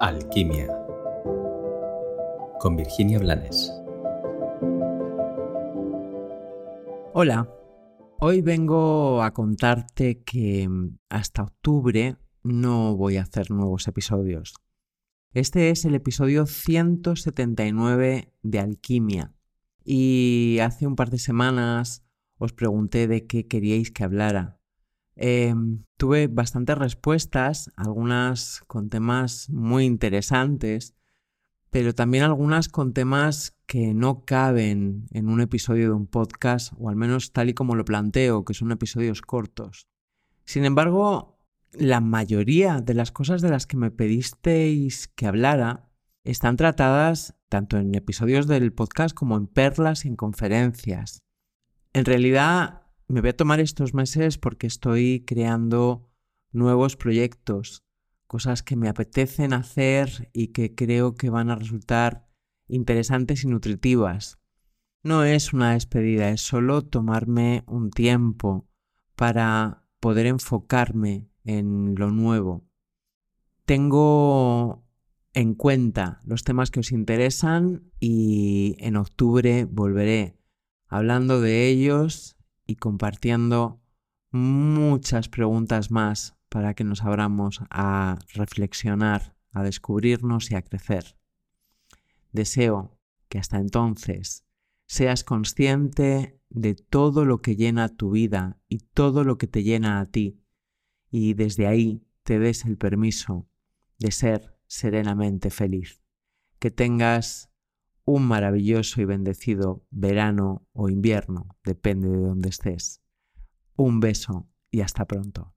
Alquimia con Virginia Blanes. Hola, hoy vengo a contarte que mm, hasta octubre no voy a hacer nuevos episodios. Este es el episodio 179 de Alquimia y hace un par de semanas os pregunté de qué queríais que hablara Em, tuve bastantes respuestas, algunas con temas muy interesantes, pero también algunas con temas que no caben en un episodio de un podcast, o al menos tal y como lo planteo, que son episodios cortos. Sin embargo, la mayoría de las cosas de las que me pedisteis que hablara están tratadas tanto en episodios del podcast como en perlas y en conferencias. En realidad, me voy a tomar estos meses porque estoy creando nuevos proyectos, cosas que me apetecen hacer y que creo que van a resultar interesantes y nutritivas. No es una despedida, es solo tomarme un tiempo para poder enfocarme en lo nuevo. Tengo en cuenta los temas que os interesan y en octubre volveré hablando de ellos y compartiendo muchas preguntas más para que nos abramos a reflexionar, a descubrirnos y a crecer. Deseo que hasta entonces seas consciente de todo lo que llena tu vida y todo lo que te llena a ti y desde ahí te des el permiso de ser serenamente feliz. Que tengas un maravilloso y bendecido verano o invierno, depende de donde estés. Un beso y hasta pronto.